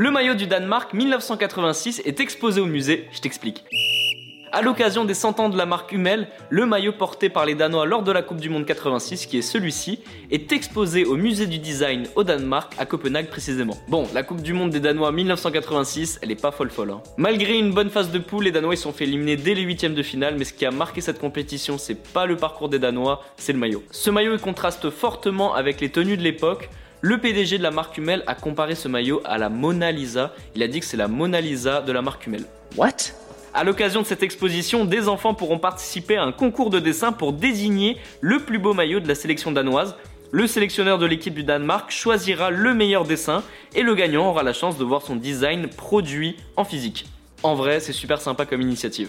Le maillot du Danemark 1986 est exposé au musée, je t'explique. À l'occasion des 100 ans de la marque Hummel, le maillot porté par les Danois lors de la Coupe du Monde 86, qui est celui-ci, est exposé au musée du design au Danemark, à Copenhague précisément. Bon, la Coupe du Monde des Danois 1986, elle est pas folle folle. Hein. Malgré une bonne phase de poule, les Danois ils sont fait éliminer dès les huitièmes de finale, mais ce qui a marqué cette compétition, c'est pas le parcours des Danois, c'est le maillot. Ce maillot il contraste fortement avec les tenues de l'époque. Le PDG de la marque Hummel a comparé ce maillot à la Mona Lisa. Il a dit que c'est la Mona Lisa de la marque Hummel. What? À l'occasion de cette exposition, des enfants pourront participer à un concours de dessin pour désigner le plus beau maillot de la sélection danoise. Le sélectionneur de l'équipe du Danemark choisira le meilleur dessin et le gagnant aura la chance de voir son design produit en physique. En vrai, c'est super sympa comme initiative.